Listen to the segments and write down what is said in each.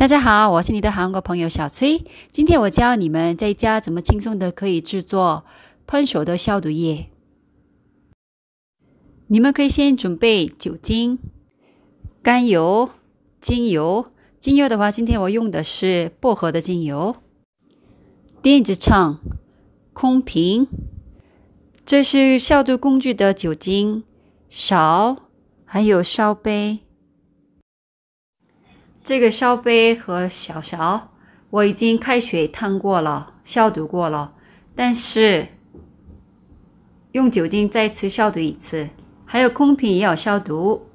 大家好，我是你的韩国朋友小崔。今天我教你们在家怎么轻松的可以制作喷手的消毒液。你们可以先准备酒精、甘油、精油。精油的话，今天我用的是薄荷的精油。电子秤、空瓶，这是消毒工具的酒精勺，还有烧杯。这个烧杯和小勺我已经开水烫过了，消毒过了，但是用酒精再次消毒一次，还有空瓶也要消毒。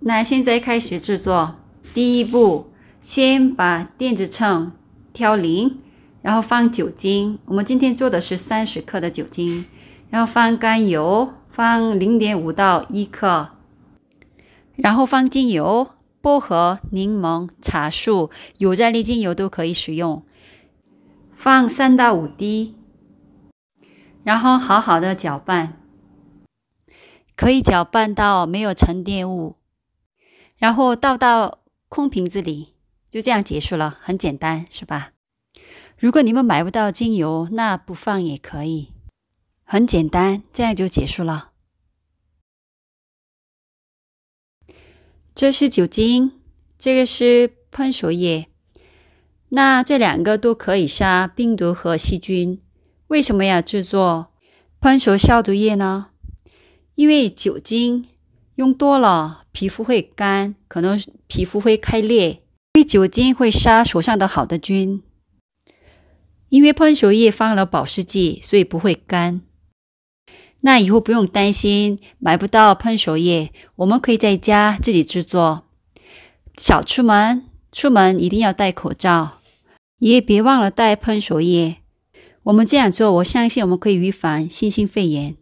那现在开始制作，第一步，先把电子秤调零，然后放酒精。我们今天做的是三十克的酒精，然后放甘油，放零点五到一克，然后放精油。薄荷、柠檬、茶树、有在利精油都可以使用，放三到五滴，然后好好的搅拌，可以搅拌到没有沉淀物，然后倒到空瓶子里，就这样结束了，很简单，是吧？如果你们买不到精油，那不放也可以，很简单，这样就结束了。这是酒精，这个是喷手液。那这两个都可以杀病毒和细菌。为什么要制作喷手消毒液呢？因为酒精用多了，皮肤会干，可能皮肤会开裂。因为酒精会杀手上的好的菌。因为喷手液放了保湿剂，所以不会干。那以后不用担心买不到喷手液，我们可以在家自己制作。少出门，出门一定要戴口罩，也别忘了带喷手液。我们这样做，我相信我们可以预防新型肺炎。